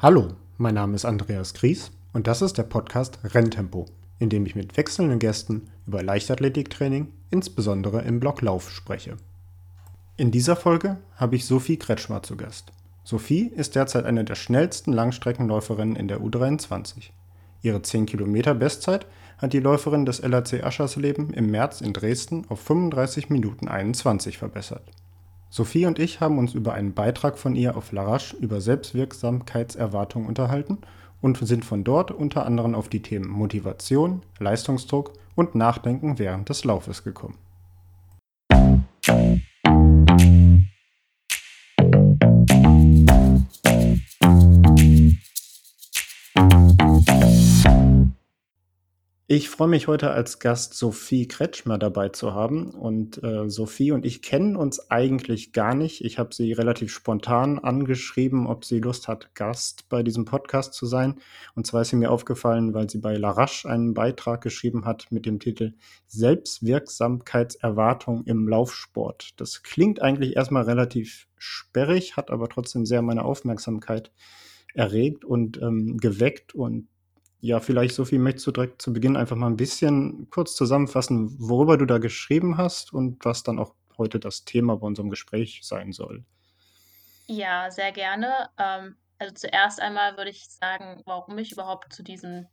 Hallo, mein Name ist Andreas Gries und das ist der Podcast Renntempo, in dem ich mit wechselnden Gästen über Leichtathletiktraining, insbesondere im Block Lauf, spreche. In dieser Folge habe ich Sophie Kretschmer zu Gast. Sophie ist derzeit eine der schnellsten Langstreckenläuferinnen in der U23. Ihre 10 Kilometer Bestzeit hat die Läuferin des LAC Aschersleben im März in Dresden auf 35 Minuten 21 verbessert. Sophie und ich haben uns über einen Beitrag von ihr auf Larache über Selbstwirksamkeitserwartung unterhalten und sind von dort unter anderem auf die Themen Motivation, Leistungsdruck und Nachdenken während des Laufes gekommen. Ich freue mich heute als Gast Sophie Kretschmer dabei zu haben. Und äh, Sophie und ich kennen uns eigentlich gar nicht. Ich habe sie relativ spontan angeschrieben, ob sie Lust hat, Gast bei diesem Podcast zu sein. Und zwar ist sie mir aufgefallen, weil sie bei Larache einen Beitrag geschrieben hat mit dem Titel Selbstwirksamkeitserwartung im Laufsport. Das klingt eigentlich erstmal relativ sperrig, hat aber trotzdem sehr meine Aufmerksamkeit erregt und ähm, geweckt. Und ja, vielleicht, Sophie, möchtest du direkt zu Beginn einfach mal ein bisschen kurz zusammenfassen, worüber du da geschrieben hast und was dann auch heute das Thema bei unserem Gespräch sein soll? Ja, sehr gerne. Ähm, also zuerst einmal würde ich sagen, warum ich überhaupt zu diesem,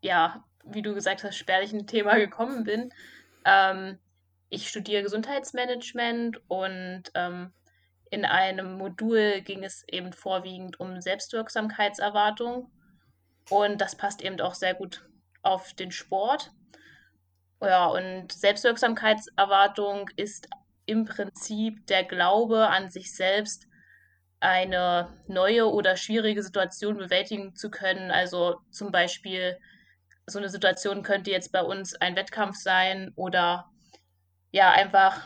ja, wie du gesagt hast, spärlichen Thema gekommen bin. Ähm, ich studiere Gesundheitsmanagement und ähm, in einem Modul ging es eben vorwiegend um Selbstwirksamkeitserwartung. Und das passt eben auch sehr gut auf den Sport. Ja, und Selbstwirksamkeitserwartung ist im Prinzip der Glaube an sich selbst, eine neue oder schwierige Situation bewältigen zu können. Also zum Beispiel, so eine Situation könnte jetzt bei uns ein Wettkampf sein oder ja, einfach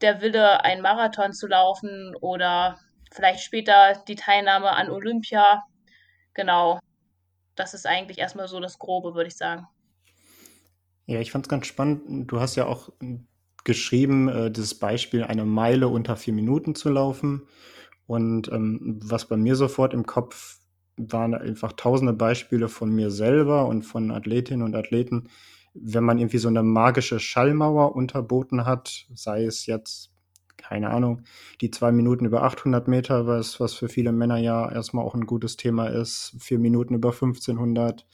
der Wille, einen Marathon zu laufen oder vielleicht später die Teilnahme an Olympia. Genau das ist eigentlich erstmal so das Grobe, würde ich sagen. Ja, ich fand es ganz spannend. Du hast ja auch geschrieben, äh, dieses Beispiel, eine Meile unter vier Minuten zu laufen. Und ähm, was bei mir sofort im Kopf waren einfach tausende Beispiele von mir selber und von Athletinnen und Athleten, wenn man irgendwie so eine magische Schallmauer unterboten hat, sei es jetzt keine Ahnung, die zwei Minuten über 800 Meter, was, was für viele Männer ja erstmal auch ein gutes Thema ist, vier Minuten über 1500,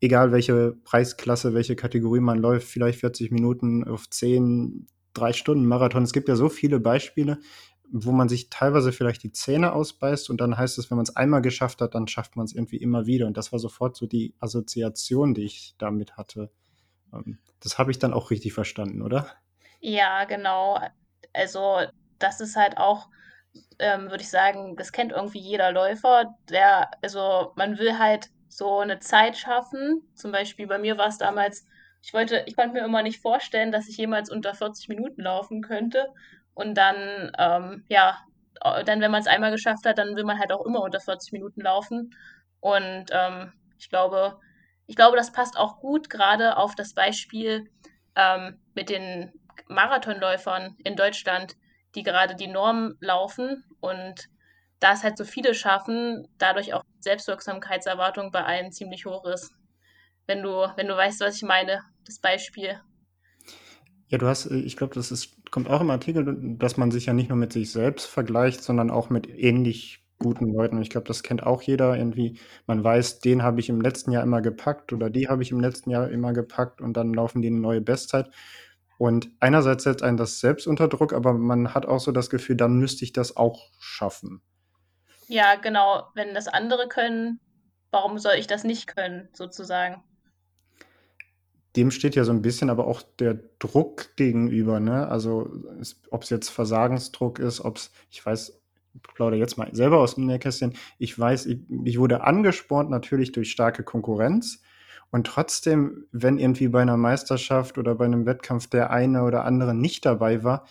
egal welche Preisklasse, welche Kategorie man läuft, vielleicht 40 Minuten auf 10, drei Stunden Marathon. Es gibt ja so viele Beispiele, wo man sich teilweise vielleicht die Zähne ausbeißt und dann heißt es, wenn man es einmal geschafft hat, dann schafft man es irgendwie immer wieder. Und das war sofort so die Assoziation, die ich damit hatte. Ähm, das habe ich dann auch richtig verstanden, oder? Ja, genau. Also das ist halt auch, ähm, würde ich sagen, das kennt irgendwie jeder Läufer, der, also man will halt so eine Zeit schaffen. Zum Beispiel bei mir war es damals, ich wollte, ich konnte mir immer nicht vorstellen, dass ich jemals unter 40 Minuten laufen könnte. Und dann, ähm, ja, dann, wenn man es einmal geschafft hat, dann will man halt auch immer unter 40 Minuten laufen. Und ähm, ich glaube, ich glaube, das passt auch gut gerade auf das Beispiel ähm, mit den Marathonläufern in Deutschland, die gerade die Norm laufen und da es halt so viele schaffen, dadurch auch Selbstwirksamkeitserwartung bei allen ziemlich hoch ist. Wenn du, wenn du weißt, was ich meine, das Beispiel. Ja, du hast, ich glaube, das ist, kommt auch im Artikel, dass man sich ja nicht nur mit sich selbst vergleicht, sondern auch mit ähnlich guten Leuten. Und ich glaube, das kennt auch jeder irgendwie. Man weiß, den habe ich im letzten Jahr immer gepackt oder die habe ich im letzten Jahr immer gepackt und dann laufen die eine neue Bestzeit. Und einerseits setzt einen das selbst unter Druck, aber man hat auch so das Gefühl, dann müsste ich das auch schaffen. Ja, genau. Wenn das andere können, warum soll ich das nicht können, sozusagen? Dem steht ja so ein bisschen aber auch der Druck gegenüber, ne? Also, ob es jetzt Versagensdruck ist, ob es, ich weiß, ich plaudere jetzt mal selber aus dem Nähkästchen, ich weiß, ich, ich wurde angespornt natürlich durch starke Konkurrenz und trotzdem, wenn irgendwie bei einer Meisterschaft oder bei einem Wettkampf der eine oder andere nicht dabei war,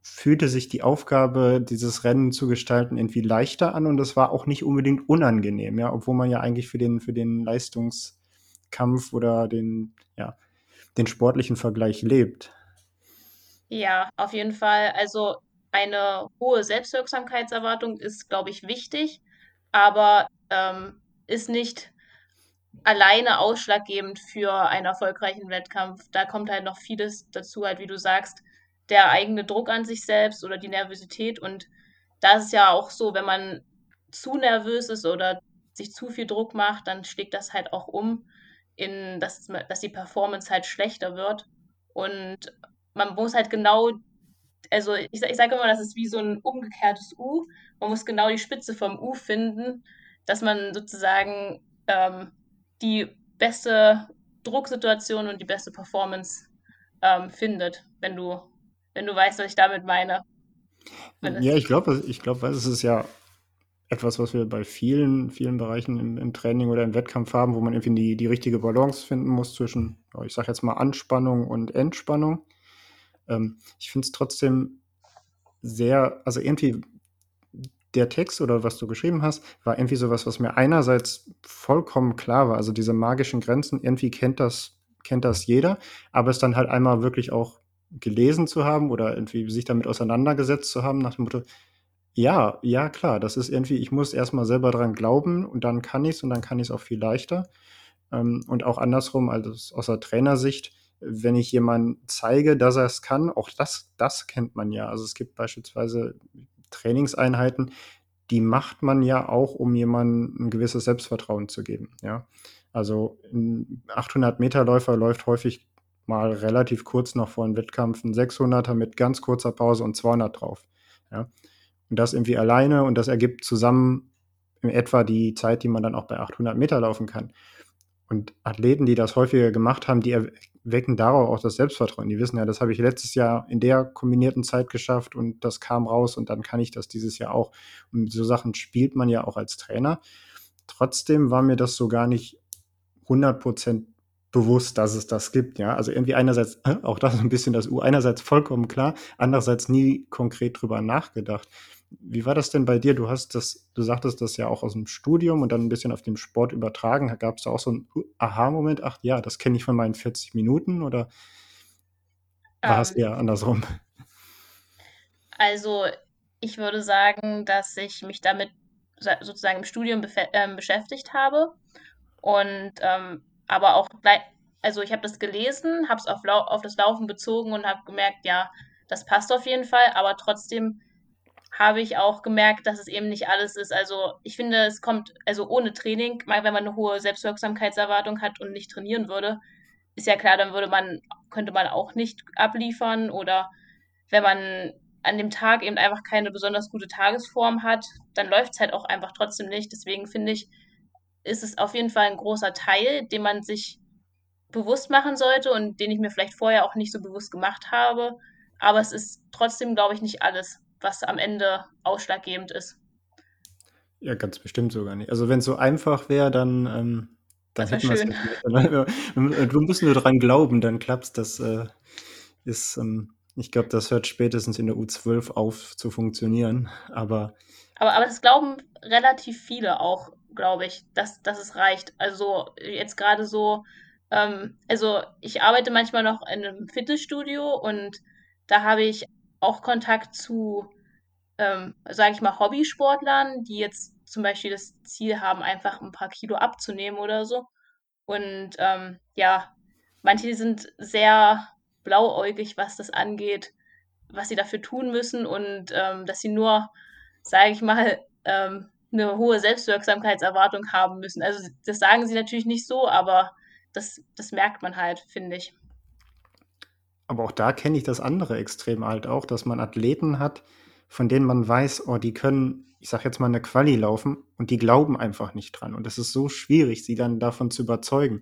fühlte sich die Aufgabe, dieses Rennen zu gestalten, irgendwie leichter an und es war auch nicht unbedingt unangenehm, ja, obwohl man ja eigentlich für den, für den Leistungskampf oder den, ja, den sportlichen Vergleich lebt. Ja, auf jeden Fall. Also eine hohe Selbstwirksamkeitserwartung ist, glaube ich, wichtig, aber ähm, ist nicht alleine ausschlaggebend für einen erfolgreichen Wettkampf. Da kommt halt noch vieles dazu, halt wie du sagst, der eigene Druck an sich selbst oder die Nervosität. Und da ist es ja auch so, wenn man zu nervös ist oder sich zu viel Druck macht, dann schlägt das halt auch um in, dass, dass die Performance halt schlechter wird. Und man muss halt genau, also ich, ich sage immer, das ist wie so ein umgekehrtes U. Man muss genau die Spitze vom U finden, dass man sozusagen ähm, die beste Drucksituation und die beste Performance ähm, findet, wenn du, wenn du weißt, was ich damit meine. Ja, ich glaube, ich glaube, es ist ja etwas, was wir bei vielen, vielen Bereichen im, im, Training oder im Wettkampf haben, wo man irgendwie die, die richtige Balance finden muss zwischen, ich sage jetzt mal, Anspannung und Entspannung. Ähm, ich finde es trotzdem sehr, also irgendwie der Text oder was du geschrieben hast, war irgendwie sowas, was mir einerseits vollkommen klar war. Also diese magischen Grenzen, irgendwie kennt das, kennt das jeder, aber es dann halt einmal wirklich auch gelesen zu haben oder irgendwie sich damit auseinandergesetzt zu haben, nach dem Motto, ja, ja, klar, das ist irgendwie, ich muss erstmal selber dran glauben und dann kann ich es und dann kann ich es auch viel leichter. Ähm, und auch andersrum, also aus der Trainersicht, wenn ich jemandem zeige, dass er es kann, auch das, das kennt man ja. Also es gibt beispielsweise Trainingseinheiten, die macht man ja auch, um jemandem ein gewisses Selbstvertrauen zu geben. Ja? Also ein 800-Meter-Läufer läuft häufig mal relativ kurz noch vor einem Wettkampf, ein 600er mit ganz kurzer Pause und 200 drauf. Ja? Und das irgendwie alleine und das ergibt zusammen in etwa die Zeit, die man dann auch bei 800 Meter laufen kann. Und Athleten, die das häufiger gemacht haben, die wecken darauf auch das Selbstvertrauen. Die wissen ja, das habe ich letztes Jahr in der kombinierten Zeit geschafft und das kam raus und dann kann ich das dieses Jahr auch. Und so Sachen spielt man ja auch als Trainer. Trotzdem war mir das so gar nicht 100% bewusst, dass es das gibt. Ja, also irgendwie einerseits, auch das ein bisschen das U, einerseits vollkommen klar, andererseits nie konkret drüber nachgedacht. Wie war das denn bei dir? Du hast das, du sagtest das ja auch aus dem Studium und dann ein bisschen auf dem Sport übertragen. Gab es da auch so einen Aha-Moment? Ach ja, das kenne ich von meinen 40 Minuten oder war es ähm, eher andersrum? Also ich würde sagen, dass ich mich damit sozusagen im Studium äh, beschäftigt habe und ähm, aber auch also ich habe das gelesen, habe es auf, auf das Laufen bezogen und habe gemerkt, ja, das passt auf jeden Fall, aber trotzdem habe ich auch gemerkt, dass es eben nicht alles ist. Also ich finde, es kommt, also ohne Training, wenn man eine hohe Selbstwirksamkeitserwartung hat und nicht trainieren würde, ist ja klar, dann würde man, könnte man auch nicht abliefern oder wenn man an dem Tag eben einfach keine besonders gute Tagesform hat, dann läuft es halt auch einfach trotzdem nicht. Deswegen finde ich, ist es auf jeden Fall ein großer Teil, den man sich bewusst machen sollte und den ich mir vielleicht vorher auch nicht so bewusst gemacht habe. Aber es ist trotzdem, glaube ich, nicht alles was am Ende ausschlaggebend ist. Ja, ganz bestimmt sogar nicht. Also wenn es so einfach wäre, dann, ähm, dann hätten wir es Du musst nur dran glauben, dann klappt Das äh, ist, ähm, ich glaube, das hört spätestens in der U12 auf zu funktionieren. Aber, aber, aber das glauben relativ viele auch, glaube ich, dass, dass es reicht. Also jetzt gerade so, ähm, also ich arbeite manchmal noch in einem Fitnessstudio und da habe ich auch Kontakt zu, ähm, sage ich mal, Hobbysportlern, die jetzt zum Beispiel das Ziel haben, einfach ein paar Kilo abzunehmen oder so. Und ähm, ja, manche sind sehr blauäugig, was das angeht, was sie dafür tun müssen und ähm, dass sie nur, sage ich mal, ähm, eine hohe Selbstwirksamkeitserwartung haben müssen. Also das sagen sie natürlich nicht so, aber das, das merkt man halt, finde ich. Aber auch da kenne ich das andere Extrem halt auch, dass man Athleten hat, von denen man weiß, oh, die können, ich sag jetzt mal, eine Quali laufen und die glauben einfach nicht dran. Und es ist so schwierig, sie dann davon zu überzeugen.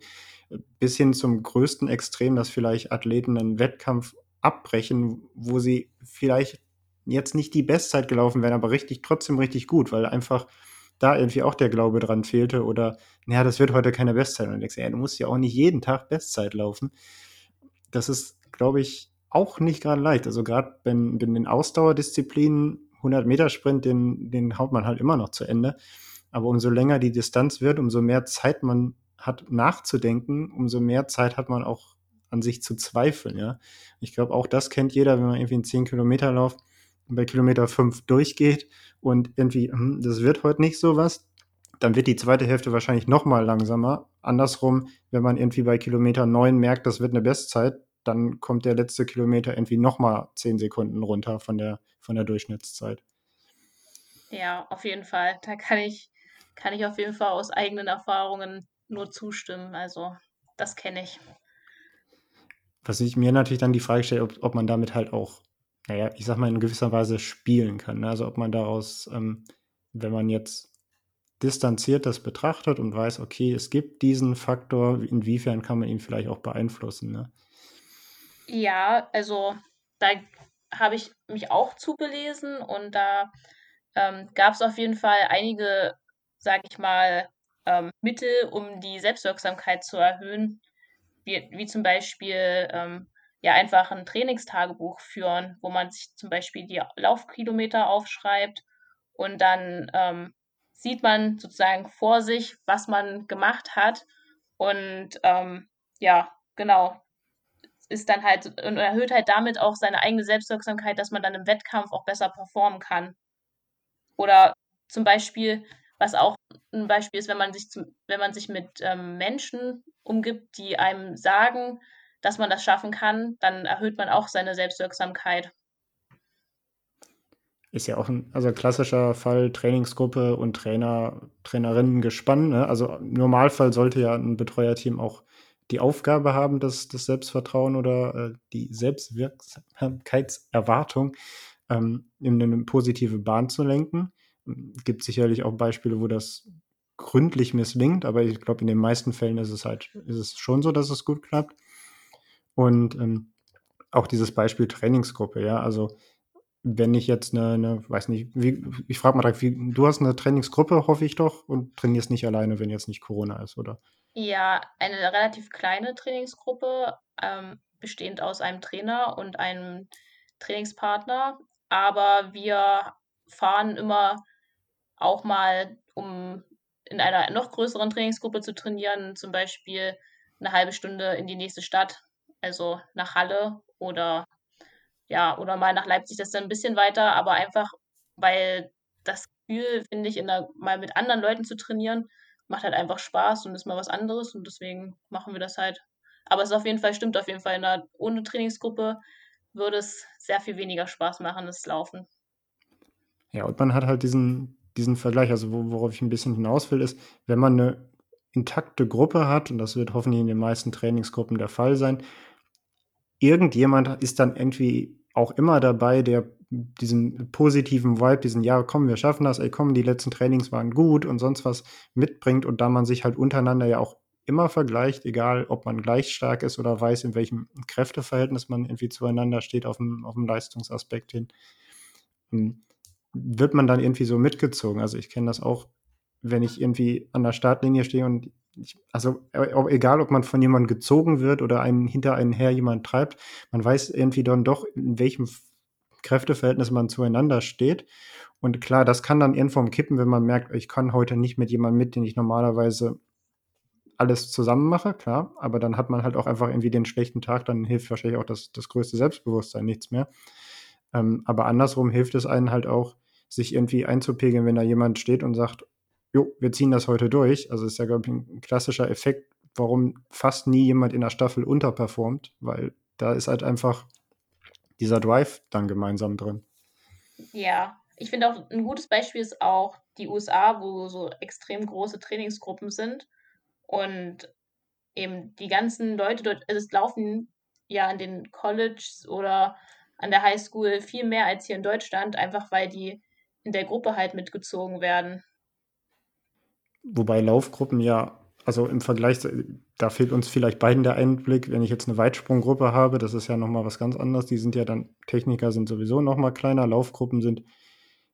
Bis hin zum größten Extrem, dass vielleicht Athleten einen Wettkampf abbrechen, wo sie vielleicht jetzt nicht die Bestzeit gelaufen wären, aber richtig, trotzdem richtig gut, weil einfach da irgendwie auch der Glaube dran fehlte oder, naja, das wird heute keine Bestzeit. Und du denkst, ja, du musst ja auch nicht jeden Tag Bestzeit laufen. Das ist glaube ich, auch nicht gerade leicht. Also gerade wenn, wenn den Ausdauerdisziplinen 100 Meter Sprint, den, den haut man halt immer noch zu Ende. Aber umso länger die Distanz wird, umso mehr Zeit man hat nachzudenken, umso mehr Zeit hat man auch an sich zu zweifeln. Ja, ich glaube auch das kennt jeder, wenn man irgendwie einen 10 Kilometer Lauf bei Kilometer 5 durchgeht und irgendwie, hm, das wird heute nicht so was, dann wird die zweite Hälfte wahrscheinlich noch mal langsamer. Andersrum, wenn man irgendwie bei Kilometer 9 merkt, das wird eine Bestzeit, dann kommt der letzte Kilometer irgendwie noch mal 10 Sekunden runter von der, von der Durchschnittszeit. Ja, auf jeden Fall. Da kann ich, kann ich auf jeden Fall aus eigenen Erfahrungen nur zustimmen. Also, das kenne ich. Was ich mir natürlich dann die Frage stelle, ob, ob man damit halt auch, naja, ich sag mal, in gewisser Weise spielen kann. Ne? Also ob man daraus, ähm, wenn man jetzt distanziert das betrachtet und weiß, okay, es gibt diesen Faktor, inwiefern kann man ihn vielleicht auch beeinflussen. Ne? Ja, also da habe ich mich auch zubelesen und da ähm, gab es auf jeden Fall einige, sag ich mal, ähm, Mittel, um die Selbstwirksamkeit zu erhöhen, wie, wie zum Beispiel ähm, ja einfach ein Trainingstagebuch führen, wo man sich zum Beispiel die Laufkilometer aufschreibt und dann ähm, sieht man sozusagen vor sich, was man gemacht hat und ähm, ja, genau, ist dann halt und erhöht halt damit auch seine eigene Selbstwirksamkeit, dass man dann im Wettkampf auch besser performen kann. Oder zum Beispiel, was auch ein Beispiel ist, wenn man sich, zum, wenn man sich mit ähm, Menschen umgibt, die einem sagen, dass man das schaffen kann, dann erhöht man auch seine Selbstwirksamkeit. Ist ja auch ein also klassischer Fall Trainingsgruppe und Trainer, Trainerinnen gespannt. Ne? Also im Normalfall sollte ja ein Betreuerteam auch die Aufgabe haben, das, das Selbstvertrauen oder äh, die Selbstwirksamkeitserwartung ähm, in eine positive Bahn zu lenken. Gibt sicherlich auch Beispiele, wo das gründlich misslingt, aber ich glaube, in den meisten Fällen ist es halt, ist es schon so, dass es gut klappt. Und ähm, auch dieses Beispiel Trainingsgruppe, ja, also wenn ich jetzt eine, eine weiß nicht, wie, ich frage mal direkt, wie, du hast eine Trainingsgruppe, hoffe ich doch, und trainierst nicht alleine, wenn jetzt nicht Corona ist, oder? Ja, eine relativ kleine Trainingsgruppe, ähm, bestehend aus einem Trainer und einem Trainingspartner. Aber wir fahren immer auch mal, um in einer noch größeren Trainingsgruppe zu trainieren, zum Beispiel eine halbe Stunde in die nächste Stadt, also nach Halle oder ja, oder mal nach Leipzig, das ist dann ein bisschen weiter, aber einfach, weil das Gefühl, finde ich, in der, mal mit anderen Leuten zu trainieren, macht halt einfach Spaß und ist mal was anderes und deswegen machen wir das halt. Aber es ist auf jeden Fall, stimmt auf jeden Fall, in einer, ohne Trainingsgruppe würde es sehr viel weniger Spaß machen, das Laufen. Ja, und man hat halt diesen, diesen Vergleich, also worauf ich ein bisschen hinaus will, ist, wenn man eine intakte Gruppe hat, und das wird hoffentlich in den meisten Trainingsgruppen der Fall sein, irgendjemand ist dann irgendwie auch immer dabei, der diesen positiven Vibe, diesen, ja, komm, wir schaffen das, ey, komm, die letzten Trainings waren gut und sonst was mitbringt und da man sich halt untereinander ja auch immer vergleicht, egal ob man gleich stark ist oder weiß, in welchem Kräfteverhältnis man irgendwie zueinander steht auf dem, auf dem Leistungsaspekt hin, hm, wird man dann irgendwie so mitgezogen. Also ich kenne das auch, wenn ich irgendwie an der Startlinie stehe und ich, also äh, egal, ob man von jemandem gezogen wird oder einen hinter einen her jemand treibt, man weiß irgendwie dann doch, in welchem Kräfteverhältnis man zueinander steht. Und klar, das kann dann irgendwann kippen, wenn man merkt, ich kann heute nicht mit jemandem mit, den ich normalerweise alles zusammen mache, klar, aber dann hat man halt auch einfach irgendwie den schlechten Tag, dann hilft wahrscheinlich auch das, das größte Selbstbewusstsein nichts mehr. Ähm, aber andersrum hilft es einen halt auch, sich irgendwie einzupegeln, wenn da jemand steht und sagt, jo, wir ziehen das heute durch. Also ist ja, glaube ich, ein klassischer Effekt, warum fast nie jemand in der Staffel unterperformt, weil da ist halt einfach dieser Drive dann gemeinsam drin. Ja, ich finde auch ein gutes Beispiel ist auch die USA, wo so extrem große Trainingsgruppen sind und eben die ganzen Leute dort, also es laufen ja an den Colleges oder an der Highschool viel mehr als hier in Deutschland, einfach weil die in der Gruppe halt mitgezogen werden. Wobei Laufgruppen ja, also im Vergleich, da fehlt uns vielleicht beiden der Einblick, wenn ich jetzt eine Weitsprunggruppe habe, das ist ja nochmal was ganz anderes. Die sind ja dann, Techniker sind sowieso nochmal kleiner, Laufgruppen sind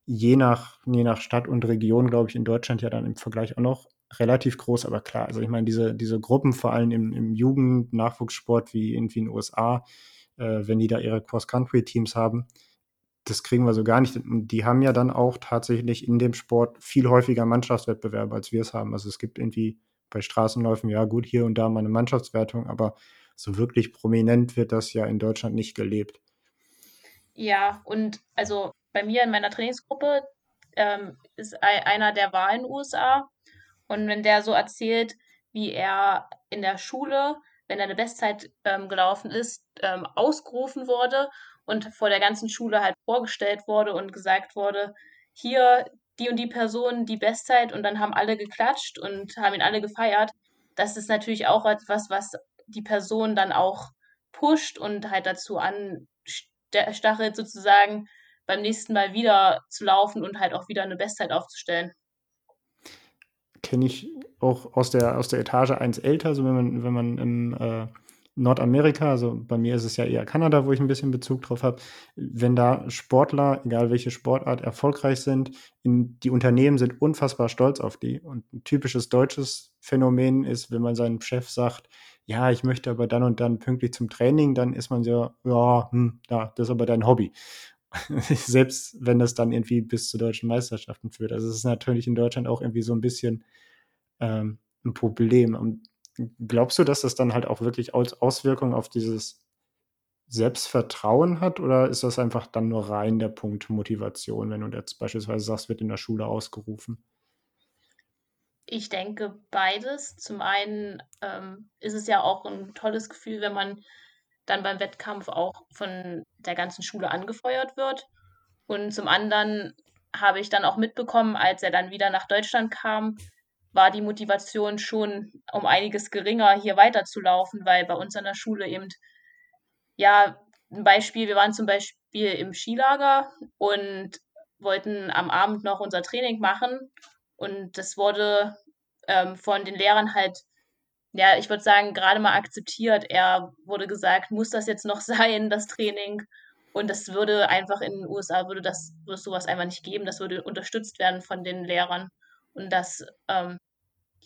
je nach, je nach Stadt und Region, glaube ich, in Deutschland ja dann im Vergleich auch noch relativ groß, aber klar, also ich meine, diese, diese Gruppen, vor allem im, im Jugend-Nachwuchssport wie irgendwie in den USA, äh, wenn die da ihre Cross-Country-Teams haben, das kriegen wir so gar nicht. Die haben ja dann auch tatsächlich in dem Sport viel häufiger Mannschaftswettbewerbe, als wir es haben. Also es gibt irgendwie bei Straßenläufen, ja gut, hier und da mal eine Mannschaftswertung, aber so wirklich prominent wird das ja in Deutschland nicht gelebt. Ja, und also bei mir in meiner Trainingsgruppe ähm, ist einer, der war in den USA Und wenn der so erzählt, wie er in der Schule, wenn er eine Bestzeit ähm, gelaufen ist, ähm, ausgerufen wurde und vor der ganzen Schule halt vorgestellt wurde und gesagt wurde, hier die und die Person die Bestzeit und dann haben alle geklatscht und haben ihn alle gefeiert. Das ist natürlich auch etwas, was die Person dann auch pusht und halt dazu anstachelt, sozusagen beim nächsten Mal wieder zu laufen und halt auch wieder eine Bestzeit aufzustellen kenne ich auch aus der, aus der Etage eins älter, so wenn man, wenn man im äh, Nordamerika, also bei mir ist es ja eher Kanada, wo ich ein bisschen Bezug drauf habe, wenn da Sportler, egal welche Sportart, erfolgreich sind, in, die Unternehmen sind unfassbar stolz auf die. Und ein typisches deutsches Phänomen ist, wenn man seinem Chef sagt, ja, ich möchte aber dann und dann pünktlich zum Training, dann ist man so, ja, hm, ja, das ist aber dein Hobby. Selbst wenn das dann irgendwie bis zu deutschen Meisterschaften führt. Also es ist natürlich in Deutschland auch irgendwie so ein bisschen ähm, ein Problem. Und glaubst du, dass das dann halt auch wirklich Auswirkungen auf dieses Selbstvertrauen hat oder ist das einfach dann nur rein der Punkt Motivation, wenn du jetzt beispielsweise sagst, wird in der Schule ausgerufen? Ich denke beides. Zum einen ähm, ist es ja auch ein tolles Gefühl, wenn man dann beim Wettkampf auch von der ganzen Schule angefeuert wird. Und zum anderen habe ich dann auch mitbekommen, als er dann wieder nach Deutschland kam, war die Motivation schon um einiges geringer, hier weiterzulaufen, weil bei uns an der Schule eben, ja, ein Beispiel, wir waren zum Beispiel im Skilager und wollten am Abend noch unser Training machen und das wurde ähm, von den Lehrern halt ja, ich würde sagen, gerade mal akzeptiert. Er wurde gesagt, muss das jetzt noch sein, das Training? Und das würde einfach in den USA, würde das, würde sowas einfach nicht geben. Das würde unterstützt werden von den Lehrern. Und das, ähm,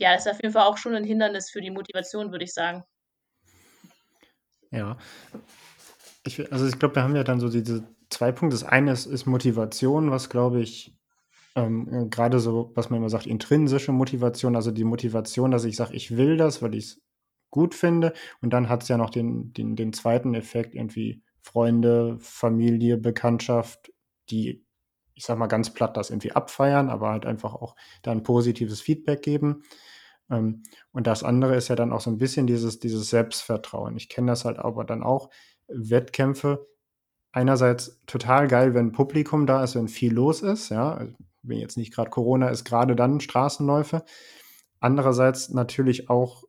ja, ist auf jeden Fall auch schon ein Hindernis für die Motivation, würde ich sagen. Ja. Ich, also ich glaube, wir haben ja dann so diese zwei Punkte. Das eine ist, ist Motivation, was glaube ich ähm, äh, gerade so, was man immer sagt, intrinsische Motivation, also die Motivation, dass ich sage, ich will das, weil ich es gut finde. Und dann hat es ja noch den, den, den zweiten Effekt, irgendwie Freunde, Familie, Bekanntschaft, die, ich sag mal ganz platt, das irgendwie abfeiern, aber halt einfach auch dann positives Feedback geben. Ähm, und das andere ist ja dann auch so ein bisschen dieses, dieses Selbstvertrauen. Ich kenne das halt aber dann auch, Wettkämpfe, einerseits total geil, wenn Publikum da ist, wenn viel los ist, ja, wenn jetzt nicht gerade Corona ist, gerade dann Straßenläufe. Andererseits natürlich auch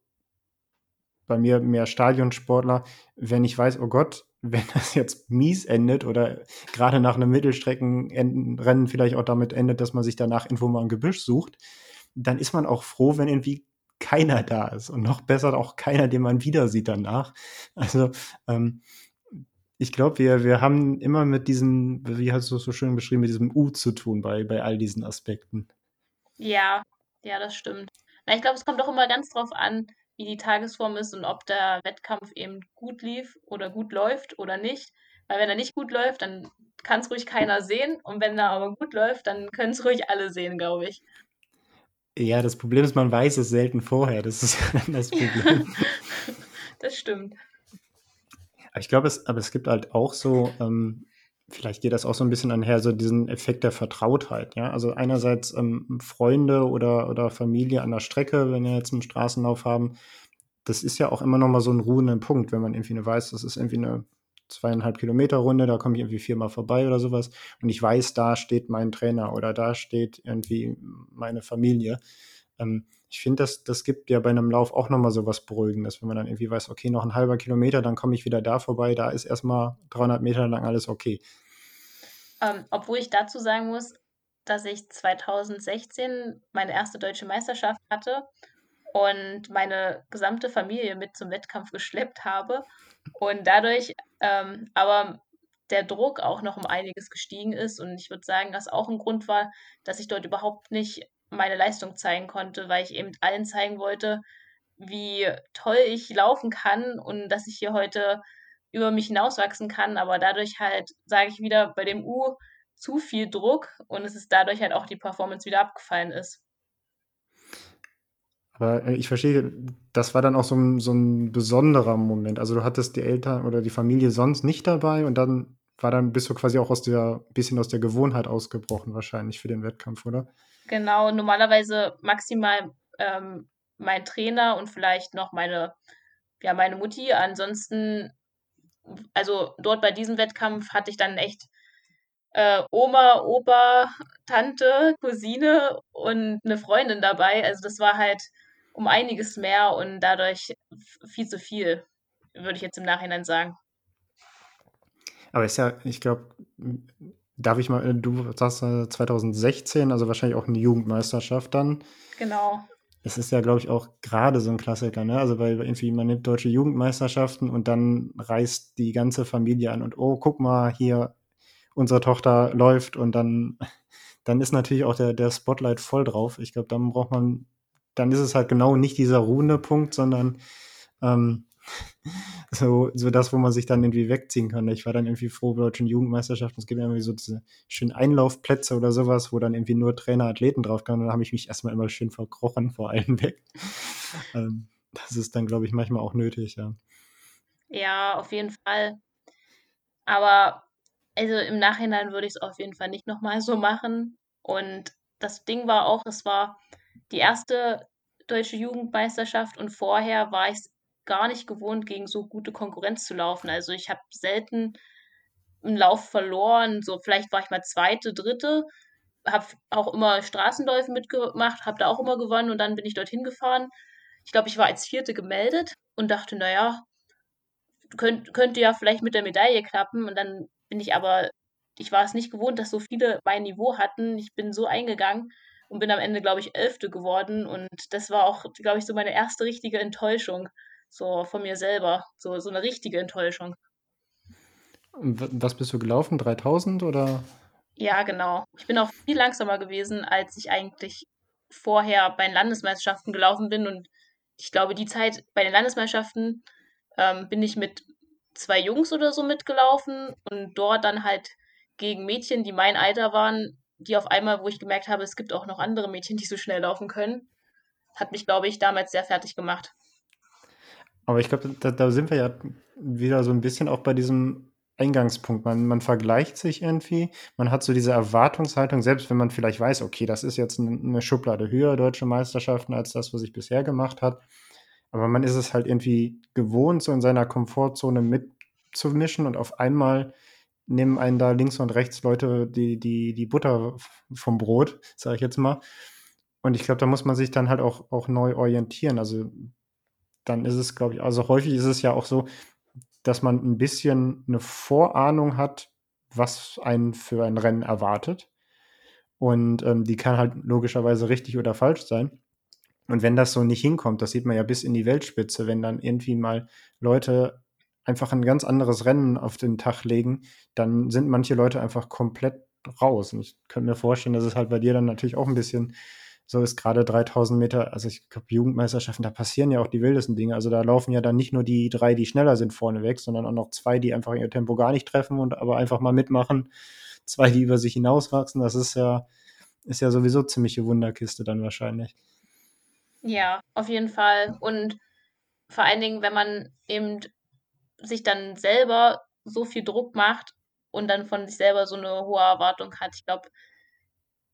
bei mir mehr Stadionsportler, wenn ich weiß, oh Gott, wenn das jetzt mies endet oder gerade nach einem Mittelstreckenrennen vielleicht auch damit endet, dass man sich danach irgendwo mal ein Gebüsch sucht, dann ist man auch froh, wenn irgendwie keiner da ist und noch besser auch keiner, den man wieder sieht danach. Also ähm, ich glaube, wir, wir haben immer mit diesem, wie hast du es so schön beschrieben, mit diesem U zu tun bei, bei all diesen Aspekten. Ja, ja, das stimmt. Na, ich glaube, es kommt auch immer ganz drauf an, wie die Tagesform ist und ob der Wettkampf eben gut lief oder gut läuft oder nicht. Weil wenn er nicht gut läuft, dann kann es ruhig keiner sehen. Und wenn er aber gut läuft, dann können es ruhig alle sehen, glaube ich. Ja, das Problem ist, man weiß es selten vorher. Das ist das Problem. das stimmt. Ich glaube, es, aber es gibt halt auch so, ähm, vielleicht geht das auch so ein bisschen einher, so diesen Effekt der Vertrautheit. Ja, also einerseits ähm, Freunde oder, oder Familie an der Strecke, wenn wir jetzt einen Straßenlauf haben, das ist ja auch immer noch mal so ein ruhender Punkt, wenn man irgendwie weiß, das ist irgendwie eine zweieinhalb Kilometer Runde, da komme ich irgendwie viermal vorbei oder sowas und ich weiß, da steht mein Trainer oder da steht irgendwie meine Familie. Ähm, ich finde, das, das gibt ja bei einem Lauf auch nochmal so was Beruhigendes, wenn man dann irgendwie weiß, okay, noch ein halber Kilometer, dann komme ich wieder da vorbei, da ist erstmal 300 Meter lang alles okay. Ähm, obwohl ich dazu sagen muss, dass ich 2016 meine erste deutsche Meisterschaft hatte und meine gesamte Familie mit zum Wettkampf geschleppt habe und dadurch ähm, aber der Druck auch noch um einiges gestiegen ist und ich würde sagen, dass auch ein Grund war, dass ich dort überhaupt nicht meine Leistung zeigen konnte, weil ich eben allen zeigen wollte, wie toll ich laufen kann und dass ich hier heute über mich hinauswachsen kann, aber dadurch halt, sage ich wieder, bei dem U zu viel Druck und es ist dadurch halt auch die Performance wieder abgefallen ist. Aber äh, ich verstehe, das war dann auch so ein, so ein besonderer Moment. Also du hattest die Eltern oder die Familie sonst nicht dabei und dann war dann, bist du quasi auch aus der, bisschen aus der Gewohnheit ausgebrochen wahrscheinlich für den Wettkampf, oder? Genau, normalerweise maximal ähm, mein Trainer und vielleicht noch meine, ja, meine Mutti. Ansonsten, also dort bei diesem Wettkampf hatte ich dann echt äh, Oma, Opa, Tante, Cousine und eine Freundin dabei. Also das war halt um einiges mehr und dadurch viel zu viel, würde ich jetzt im Nachhinein sagen. Aber ist ja, ich glaube, darf ich mal, du sagst 2016, also wahrscheinlich auch eine Jugendmeisterschaft dann. Genau. Es ist ja, glaube ich, auch gerade so ein Klassiker, ne? Also, weil irgendwie man nimmt deutsche Jugendmeisterschaften und dann reist die ganze Familie an und oh, guck mal, hier, unsere Tochter läuft und dann, dann ist natürlich auch der, der Spotlight voll drauf. Ich glaube, dann braucht man, dann ist es halt genau nicht dieser ruhende Punkt, sondern ähm, so, so das, wo man sich dann irgendwie wegziehen kann. Ich war dann irgendwie froh bei deutschen Jugendmeisterschaften. Es gibt ja irgendwie so diese schönen Einlaufplätze oder sowas, wo dann irgendwie nur Trainer, Athleten drauf kamen. Und dann habe ich mich erstmal immer schön verkrochen vor allen weg. ähm, das ist dann, glaube ich, manchmal auch nötig, ja. Ja, auf jeden Fall. Aber also im Nachhinein würde ich es auf jeden Fall nicht nochmal so machen. Und das Ding war auch, es war die erste deutsche Jugendmeisterschaft und vorher war ich es gar nicht gewohnt, gegen so gute Konkurrenz zu laufen. Also ich habe selten einen Lauf verloren. So vielleicht war ich mal zweite, dritte, habe auch immer Straßenläufe mitgemacht, habe da auch immer gewonnen und dann bin ich dorthin gefahren. Ich glaube, ich war als vierte gemeldet und dachte, naja, könnt, könnte ja vielleicht mit der Medaille klappen. Und dann bin ich aber, ich war es nicht gewohnt, dass so viele mein Niveau hatten. Ich bin so eingegangen und bin am Ende, glaube ich, Elfte geworden. Und das war auch, glaube ich, so meine erste richtige Enttäuschung so von mir selber. So, so eine richtige Enttäuschung. Was bist du gelaufen? 3000 oder? Ja, genau. Ich bin auch viel langsamer gewesen, als ich eigentlich vorher bei den Landesmeisterschaften gelaufen bin. Und ich glaube, die Zeit bei den Landesmeisterschaften ähm, bin ich mit zwei Jungs oder so mitgelaufen und dort dann halt gegen Mädchen, die mein Alter waren, die auf einmal, wo ich gemerkt habe, es gibt auch noch andere Mädchen, die so schnell laufen können, hat mich, glaube ich, damals sehr fertig gemacht. Aber ich glaube, da, da, sind wir ja wieder so ein bisschen auch bei diesem Eingangspunkt. Man, man vergleicht sich irgendwie, man hat so diese Erwartungshaltung, selbst wenn man vielleicht weiß, okay, das ist jetzt eine Schublade höher, deutsche Meisterschaften, als das, was ich bisher gemacht habe. Aber man ist es halt irgendwie gewohnt, so in seiner Komfortzone mitzumischen und auf einmal nehmen einen da links und rechts Leute die, die, die Butter vom Brot, sage ich jetzt mal. Und ich glaube, da muss man sich dann halt auch, auch neu orientieren. Also dann ist es, glaube ich, also häufig ist es ja auch so, dass man ein bisschen eine Vorahnung hat, was einen für ein Rennen erwartet. Und ähm, die kann halt logischerweise richtig oder falsch sein. Und wenn das so nicht hinkommt, das sieht man ja bis in die Weltspitze, wenn dann irgendwie mal Leute einfach ein ganz anderes Rennen auf den Tag legen, dann sind manche Leute einfach komplett raus. Und ich könnte mir vorstellen, dass es halt bei dir dann natürlich auch ein bisschen so ist gerade 3000 Meter, also ich glaube, Jugendmeisterschaften, da passieren ja auch die wildesten Dinge. Also da laufen ja dann nicht nur die drei, die schneller sind vorneweg, sondern auch noch zwei, die einfach ihr Tempo gar nicht treffen und aber einfach mal mitmachen. Zwei, die über sich hinauswachsen. Das ist ja, ist ja sowieso ziemliche Wunderkiste dann wahrscheinlich. Ja, auf jeden Fall. Und vor allen Dingen, wenn man eben sich dann selber so viel Druck macht und dann von sich selber so eine hohe Erwartung hat. Ich glaube,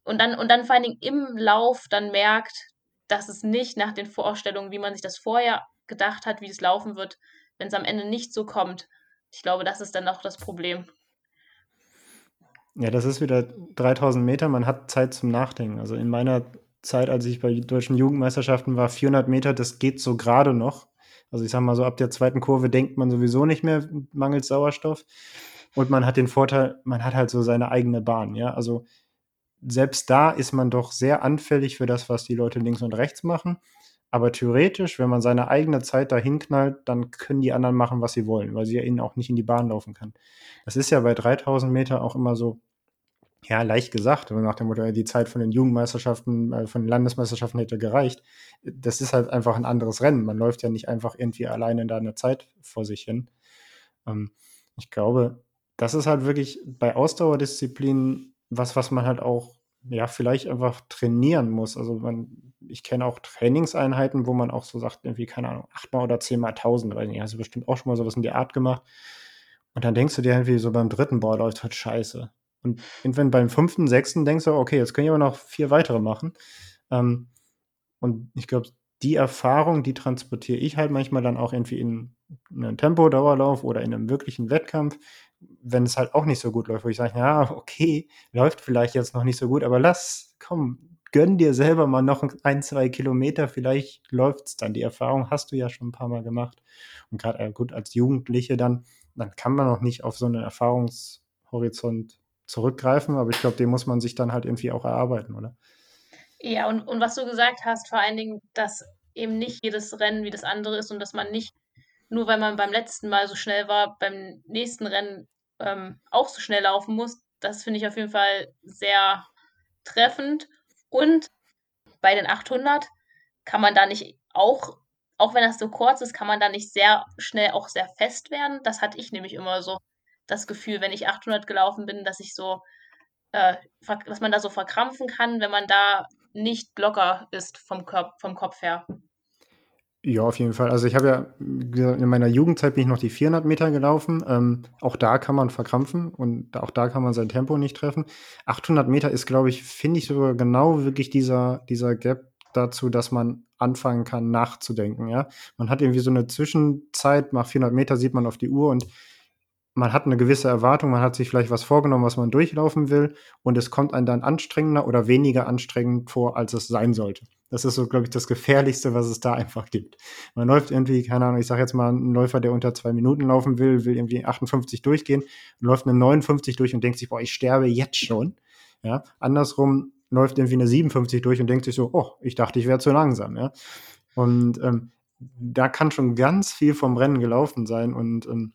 und dann, und dann vor allen Dingen im Lauf dann merkt, dass es nicht nach den Vorstellungen, wie man sich das vorher gedacht hat, wie es laufen wird, wenn es am Ende nicht so kommt. Ich glaube, das ist dann auch das Problem. Ja, das ist wieder 3000 Meter, man hat Zeit zum Nachdenken. Also in meiner Zeit, als ich bei deutschen Jugendmeisterschaften war, 400 Meter, das geht so gerade noch. Also ich sag mal so, ab der zweiten Kurve denkt man sowieso nicht mehr mangels Sauerstoff. Und man hat den Vorteil, man hat halt so seine eigene Bahn, ja. Also selbst da ist man doch sehr anfällig für das, was die Leute links und rechts machen. Aber theoretisch, wenn man seine eigene Zeit dahin knallt, dann können die anderen machen, was sie wollen, weil sie ja ihnen auch nicht in die Bahn laufen kann. Das ist ja bei 3000 Meter auch immer so, ja, leicht gesagt, nach dem Motto, die Zeit von den Jugendmeisterschaften, äh, von den Landesmeisterschaften hätte gereicht. Das ist halt einfach ein anderes Rennen. Man läuft ja nicht einfach irgendwie alleine da eine Zeit vor sich hin. Ähm, ich glaube, das ist halt wirklich bei Ausdauerdisziplinen was, was man halt auch, ja, vielleicht einfach trainieren muss. Also man, ich kenne auch Trainingseinheiten, wo man auch so sagt, irgendwie, keine Ahnung, achtmal oder zehnmal tausend, weiß nicht, hast du bestimmt auch schon mal sowas in die Art gemacht. Und dann denkst du dir irgendwie so beim dritten Boah, läuft halt scheiße. Und irgendwann beim fünften, sechsten denkst du, okay, jetzt können ich aber noch vier weitere machen. Ähm, Und ich glaube, die Erfahrung, die transportiere ich halt manchmal dann auch irgendwie in einen Tempo-Dauerlauf oder in einem wirklichen Wettkampf, wenn es halt auch nicht so gut läuft, wo ich sage, ja, okay, läuft vielleicht jetzt noch nicht so gut, aber lass, komm, gönn dir selber mal noch ein, zwei Kilometer, vielleicht läuft es dann. Die Erfahrung hast du ja schon ein paar Mal gemacht. Und gerade äh, gut als Jugendliche dann, dann kann man noch nicht auf so einen Erfahrungshorizont zurückgreifen, aber ich glaube, den muss man sich dann halt irgendwie auch erarbeiten, oder? Ja, und, und was du gesagt hast, vor allen Dingen, dass eben nicht jedes Rennen wie das andere ist und dass man nicht, nur weil man beim letzten Mal so schnell war, beim nächsten Rennen ähm, auch so schnell laufen muss, das finde ich auf jeden Fall sehr treffend. Und bei den 800 kann man da nicht auch, auch wenn das so kurz ist, kann man da nicht sehr schnell auch sehr fest werden. Das hatte ich nämlich immer so das Gefühl, wenn ich 800 gelaufen bin, dass ich so, äh, dass man da so verkrampfen kann, wenn man da nicht locker ist vom, Körp vom Kopf her. Ja, auf jeden Fall. Also ich habe ja in meiner Jugendzeit bin ich noch die 400 Meter gelaufen. Ähm, auch da kann man verkrampfen und auch da kann man sein Tempo nicht treffen. 800 Meter ist, glaube ich, finde ich sogar genau wirklich dieser, dieser Gap dazu, dass man anfangen kann nachzudenken. Ja, man hat irgendwie so eine Zwischenzeit. Nach 400 Meter sieht man auf die Uhr und man hat eine gewisse Erwartung, man hat sich vielleicht was vorgenommen, was man durchlaufen will, und es kommt einem dann anstrengender oder weniger anstrengend vor, als es sein sollte. Das ist so, glaube ich, das Gefährlichste, was es da einfach gibt. Man läuft irgendwie, keine Ahnung, ich sage jetzt mal, ein Läufer, der unter zwei Minuten laufen will, will irgendwie 58 durchgehen, läuft eine 59 durch und denkt sich, boah, ich sterbe jetzt schon. Ja, andersrum läuft irgendwie eine 57 durch und denkt sich so, oh, ich dachte, ich wäre zu langsam. Ja, und ähm, da kann schon ganz viel vom Rennen gelaufen sein und ähm,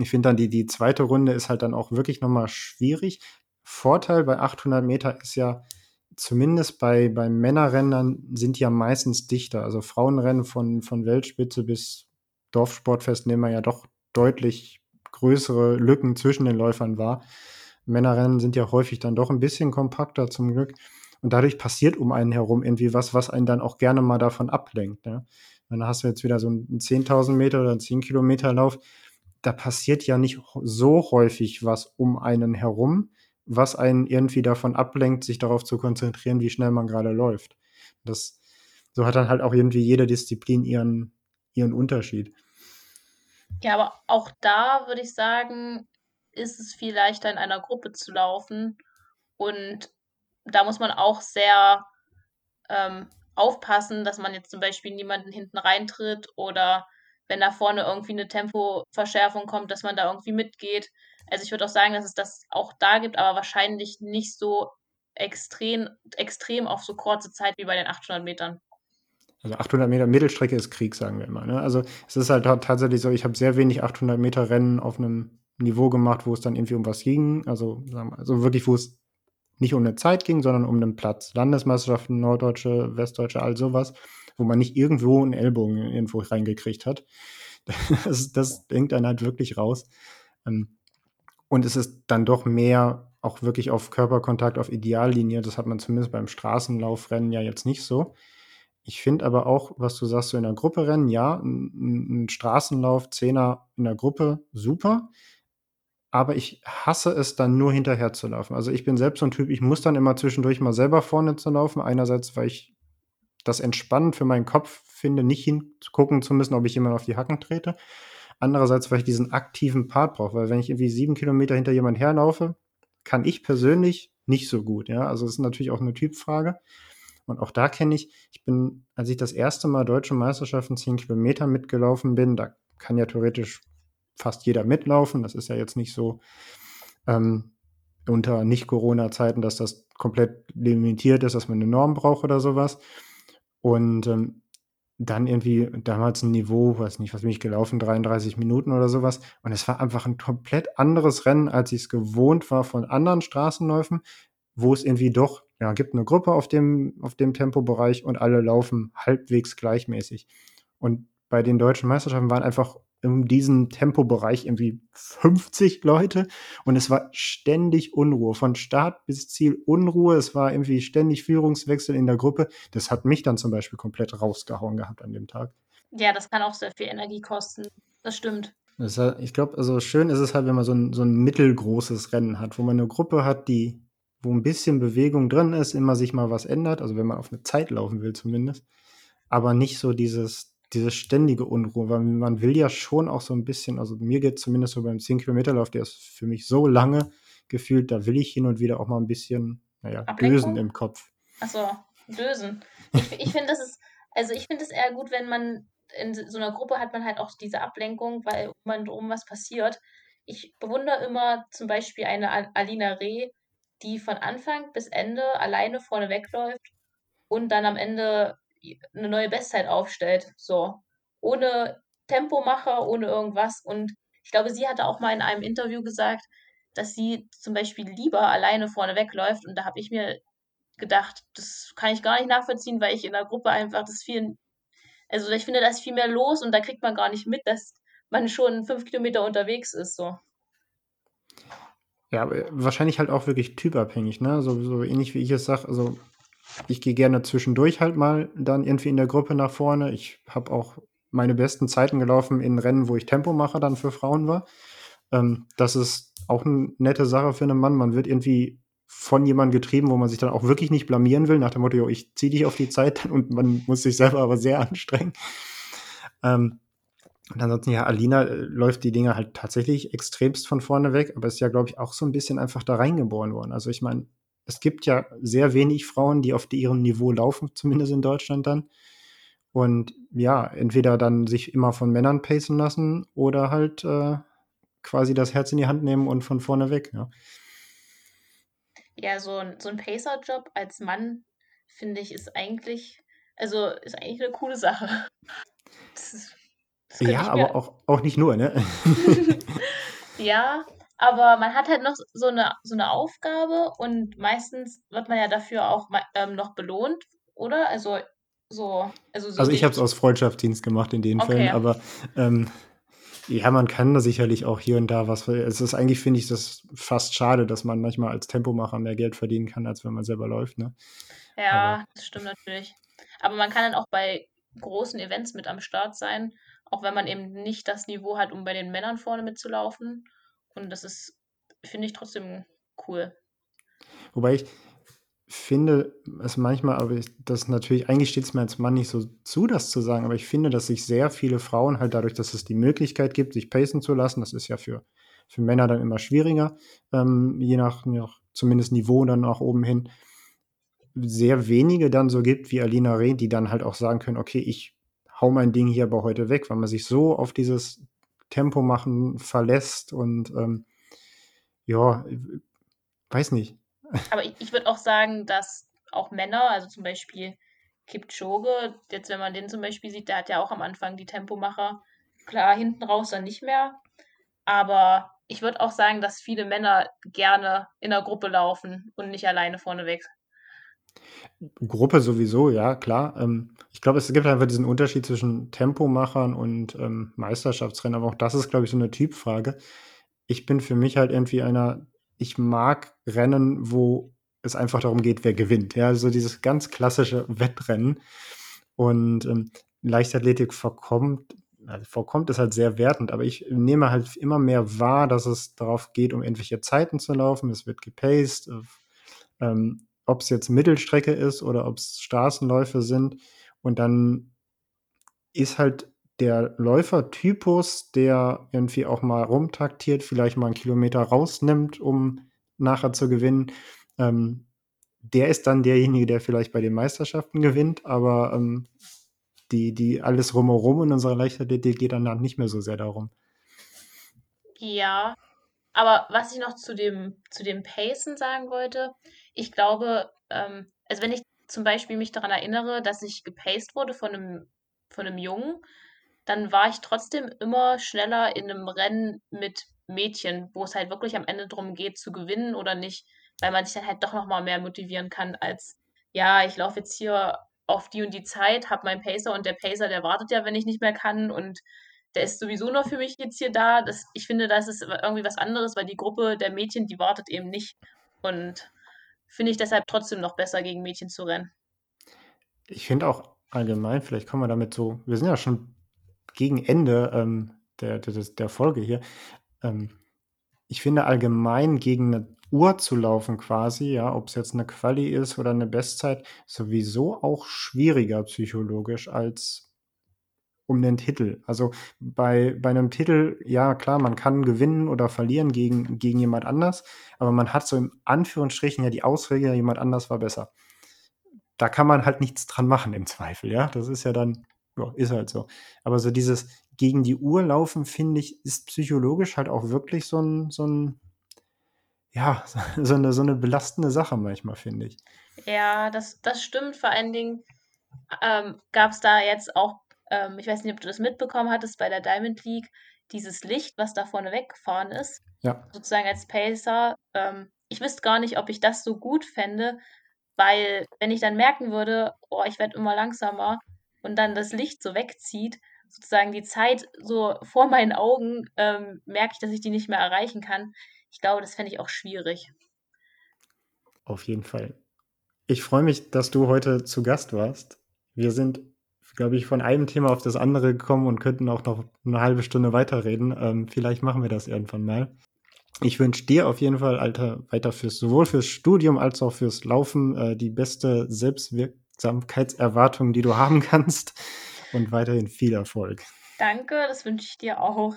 ich finde dann, die, die zweite Runde ist halt dann auch wirklich nochmal schwierig. Vorteil bei 800 Meter ist ja, zumindest bei, bei Männerrennen sind die ja meistens dichter. Also Frauenrennen von, von Weltspitze bis Dorfsportfest nehmen wir ja doch deutlich größere Lücken zwischen den Läufern wahr. Männerrennen sind ja häufig dann doch ein bisschen kompakter zum Glück. Und dadurch passiert um einen herum irgendwie was, was einen dann auch gerne mal davon ablenkt. Ja? Dann hast du jetzt wieder so einen 10.000 Meter oder einen 10 Kilometer Lauf da passiert ja nicht so häufig was um einen herum, was einen irgendwie davon ablenkt, sich darauf zu konzentrieren, wie schnell man gerade läuft. Das, so hat dann halt auch irgendwie jede Disziplin ihren, ihren Unterschied. Ja, aber auch da würde ich sagen, ist es viel leichter in einer Gruppe zu laufen. Und da muss man auch sehr ähm, aufpassen, dass man jetzt zum Beispiel niemanden hinten reintritt oder wenn da vorne irgendwie eine Tempoverschärfung kommt, dass man da irgendwie mitgeht. Also ich würde auch sagen, dass es das auch da gibt, aber wahrscheinlich nicht so extrem, extrem auf so kurze Zeit wie bei den 800 Metern. Also 800 Meter Mittelstrecke ist Krieg, sagen wir immer. Ne? Also es ist halt tatsächlich so, ich habe sehr wenig 800 Meter Rennen auf einem Niveau gemacht, wo es dann irgendwie um was ging. Also, also wirklich, wo es nicht um eine Zeit ging, sondern um einen Platz. Landesmeisterschaften, Norddeutsche, Westdeutsche, all sowas wo man nicht irgendwo einen Ellbogen irgendwo reingekriegt hat. Das, das denkt dann halt wirklich raus. Ähm, und es ist dann doch mehr auch wirklich auf Körperkontakt, auf Ideallinie. Das hat man zumindest beim Straßenlaufrennen ja jetzt nicht so. Ich finde aber auch, was du sagst, so in der Gruppe rennen, ja, ein, ein Straßenlauf, Zehner in der Gruppe, super. Aber ich hasse es dann nur hinterher zu laufen. Also ich bin selbst so ein Typ, ich muss dann immer zwischendurch mal selber vorne zu laufen. Einerseits, weil ich das entspannend für meinen Kopf finde, nicht hingucken zu müssen, ob ich jemand auf die Hacken trete. Andererseits, weil ich diesen aktiven Part brauche, weil wenn ich irgendwie sieben Kilometer hinter jemand herlaufe, kann ich persönlich nicht so gut. Ja, also das ist natürlich auch eine Typfrage. Und auch da kenne ich, ich bin, als ich das erste Mal deutsche Meisterschaften zehn Kilometer mitgelaufen bin, da kann ja theoretisch fast jeder mitlaufen. Das ist ja jetzt nicht so ähm, unter Nicht-Corona-Zeiten, dass das komplett limitiert ist, dass man eine Norm braucht oder sowas. Und ähm, dann irgendwie damals ein Niveau, weiß nicht, was bin ich gelaufen, 33 Minuten oder sowas. Und es war einfach ein komplett anderes Rennen, als ich es gewohnt war von anderen Straßenläufen, wo es irgendwie doch, ja, gibt eine Gruppe auf dem, auf dem Tempobereich und alle laufen halbwegs gleichmäßig. Und bei den deutschen Meisterschaften waren einfach in diesem Tempobereich irgendwie 50 Leute und es war ständig Unruhe, von Start bis Ziel Unruhe, es war irgendwie ständig Führungswechsel in der Gruppe. Das hat mich dann zum Beispiel komplett rausgehauen gehabt an dem Tag. Ja, das kann auch sehr viel Energie kosten. Das stimmt. Das ich glaube, also schön ist es halt, wenn man so ein, so ein mittelgroßes Rennen hat, wo man eine Gruppe hat, die wo ein bisschen Bewegung drin ist, immer sich mal was ändert, also wenn man auf eine Zeit laufen will zumindest, aber nicht so dieses diese ständige Unruhe, weil man will ja schon auch so ein bisschen also mir geht zumindest so beim 10-Kilometer-Lauf, der ist für mich so lange gefühlt, da will ich hin und wieder auch mal ein bisschen, naja, Dösen im Kopf. Ach so, Dösen. Ich ich finde, das ist also, ich finde es eher gut, wenn man in so einer Gruppe hat man halt auch diese Ablenkung, weil um man drum was passiert. Ich bewundere immer zum Beispiel eine Alina Reh, die von Anfang bis Ende alleine vorne wegläuft und dann am Ende eine neue Bestzeit aufstellt. So. Ohne Tempomacher, ohne irgendwas. Und ich glaube, sie hatte auch mal in einem Interview gesagt, dass sie zum Beispiel lieber alleine vorne wegläuft. Und da habe ich mir gedacht, das kann ich gar nicht nachvollziehen, weil ich in der Gruppe einfach das viel, also ich finde, da ist viel mehr los und da kriegt man gar nicht mit, dass man schon fünf Kilometer unterwegs ist. So. Ja, wahrscheinlich halt auch wirklich typabhängig, ne? So, so ähnlich wie ich es sage. Also ich gehe gerne zwischendurch halt mal dann irgendwie in der Gruppe nach vorne. Ich habe auch meine besten Zeiten gelaufen in Rennen, wo ich Tempomacher dann für Frauen war. Ähm, das ist auch eine nette Sache für einen Mann. Man wird irgendwie von jemandem getrieben, wo man sich dann auch wirklich nicht blamieren will, nach dem Motto, ich ziehe dich auf die Zeit und man muss sich selber aber sehr anstrengen. Ähm, und ansonsten, ja, Alina äh, läuft die Dinge halt tatsächlich extremst von vorne weg, aber ist ja, glaube ich, auch so ein bisschen einfach da reingeboren worden. Also ich meine, es gibt ja sehr wenig Frauen, die auf ihrem Niveau laufen, zumindest in Deutschland dann. Und ja, entweder dann sich immer von Männern pacen lassen oder halt äh, quasi das Herz in die Hand nehmen und von vorne weg. Ja, ja so ein, so ein Pacer-Job als Mann, finde ich, ist eigentlich, also ist eigentlich eine coole Sache. Das ist, das ja, aber auch, auch nicht nur, ne? ja, aber man hat halt noch so eine, so eine Aufgabe und meistens wird man ja dafür auch ähm, noch belohnt, oder? Also so. Also, so also ich habe es aus Freundschaftsdienst gemacht in den okay. Fällen, aber ähm, ja, man kann da sicherlich auch hier und da was. Es ist eigentlich, finde ich, das fast schade, dass man manchmal als Tempomacher mehr Geld verdienen kann, als wenn man selber läuft, ne? Ja, aber. das stimmt natürlich. Aber man kann dann auch bei großen Events mit am Start sein, auch wenn man eben nicht das Niveau hat, um bei den Männern vorne mitzulaufen. Und das ist, finde ich, trotzdem cool. Wobei ich finde es manchmal, aber ich, das natürlich, eigentlich steht es mir als Mann nicht so zu, das zu sagen, aber ich finde, dass sich sehr viele Frauen halt dadurch, dass es die Möglichkeit gibt, sich pacen zu lassen, das ist ja für, für Männer dann immer schwieriger, ähm, je nach, nach zumindest Niveau dann nach oben hin, sehr wenige dann so gibt wie Alina Reh, die dann halt auch sagen können, okay, ich hau mein Ding hier aber heute weg, weil man sich so auf dieses Tempo machen verlässt und ähm, ja, weiß nicht. Aber ich, ich würde auch sagen, dass auch Männer, also zum Beispiel Kipchoge, jetzt wenn man den zum Beispiel sieht, der hat ja auch am Anfang die Tempomacher, klar, hinten raus dann nicht mehr. Aber ich würde auch sagen, dass viele Männer gerne in der Gruppe laufen und nicht alleine vorneweg. Gruppe sowieso, ja, klar. Ähm, ich glaube, es gibt einfach diesen Unterschied zwischen Tempomachern und ähm, Meisterschaftsrennen, aber auch das ist, glaube ich, so eine Typfrage. Ich bin für mich halt irgendwie einer, ich mag Rennen, wo es einfach darum geht, wer gewinnt. Ja, also dieses ganz klassische Wettrennen. Und ähm, Leichtathletik vorkommt, also vorkommt ist halt sehr wertend, aber ich nehme halt immer mehr wahr, dass es darauf geht, um irgendwelche Zeiten zu laufen. Es wird gepaced. Äh, ähm, ob es jetzt Mittelstrecke ist oder ob es Straßenläufe sind. Und dann ist halt der Läufertypus, der irgendwie auch mal rumtaktiert, vielleicht mal einen Kilometer rausnimmt, um nachher zu gewinnen, ähm, der ist dann derjenige, der vielleicht bei den Meisterschaften gewinnt, aber ähm, die, die alles rumherum in unserer Leichtathletik geht dann nicht mehr so sehr darum. Ja, aber was ich noch zu dem, zu dem Pacen sagen wollte, ich glaube, ähm, also wenn ich zum Beispiel mich daran erinnere, dass ich gepaced wurde von einem, von einem Jungen, dann war ich trotzdem immer schneller in einem Rennen mit Mädchen, wo es halt wirklich am Ende darum geht, zu gewinnen oder nicht, weil man sich dann halt doch nochmal mehr motivieren kann, als ja, ich laufe jetzt hier auf die und die Zeit, habe meinen Pacer und der Pacer, der wartet ja, wenn ich nicht mehr kann und der ist sowieso nur für mich jetzt hier da. Das, ich finde, das ist irgendwie was anderes, weil die Gruppe der Mädchen, die wartet eben nicht. Und finde ich deshalb trotzdem noch besser, gegen Mädchen zu rennen. Ich finde auch allgemein, vielleicht kommen wir damit so, wir sind ja schon gegen Ende ähm, der, der, der Folge hier. Ähm, ich finde allgemein gegen eine Uhr zu laufen quasi, ja, ob es jetzt eine Quali ist oder eine Bestzeit, sowieso auch schwieriger psychologisch als um den Titel. Also bei, bei einem Titel, ja klar, man kann gewinnen oder verlieren gegen, gegen jemand anders, aber man hat so im Anführungsstrichen ja die Ausrede, jemand anders war besser. Da kann man halt nichts dran machen im Zweifel, ja. Das ist ja dann, ja, ist halt so. Aber so dieses gegen die Uhr laufen, finde ich, ist psychologisch halt auch wirklich so ein, so ein ja, so eine, so eine belastende Sache manchmal, finde ich. Ja, das, das stimmt. Vor allen Dingen ähm, gab es da jetzt auch, ähm, ich weiß nicht, ob du das mitbekommen hattest, bei der Diamond League, dieses Licht, was da vorne weggefahren ist, Ja, sozusagen als Pacer. Ähm, ich wüsste gar nicht, ob ich das so gut fände, weil wenn ich dann merken würde, oh, ich werde immer langsamer und dann das Licht so wegzieht, sozusagen die Zeit so vor meinen Augen, ähm, merke ich, dass ich die nicht mehr erreichen kann. Ich glaube, das fände ich auch schwierig. auf jeden Fall. Ich freue mich, dass du heute zu Gast warst. Wir sind, glaube ich, von einem Thema auf das andere gekommen und könnten auch noch eine halbe Stunde weiterreden. Ähm, vielleicht machen wir das irgendwann mal. Ich wünsche dir auf jeden Fall, Alter, weiter fürs, sowohl fürs Studium als auch fürs Laufen, äh, die beste Selbstwirksamkeitserwartung, die du haben kannst. Und weiterhin viel Erfolg. Danke, das wünsche ich dir auch.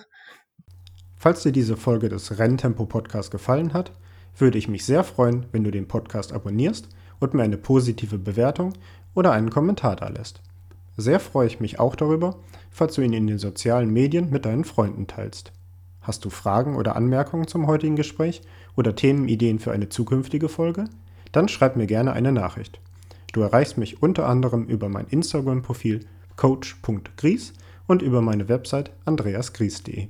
Falls dir diese Folge des Renntempo Podcasts gefallen hat, würde ich mich sehr freuen, wenn du den Podcast abonnierst und mir eine positive Bewertung oder einen Kommentar da lässt. Sehr freue ich mich auch darüber, falls du ihn in den sozialen Medien mit deinen Freunden teilst. Hast du Fragen oder Anmerkungen zum heutigen Gespräch oder Themenideen für eine zukünftige Folge? Dann schreib mir gerne eine Nachricht. Du erreichst mich unter anderem über mein Instagram-Profil coach.gries und über meine Website andreasgries.de.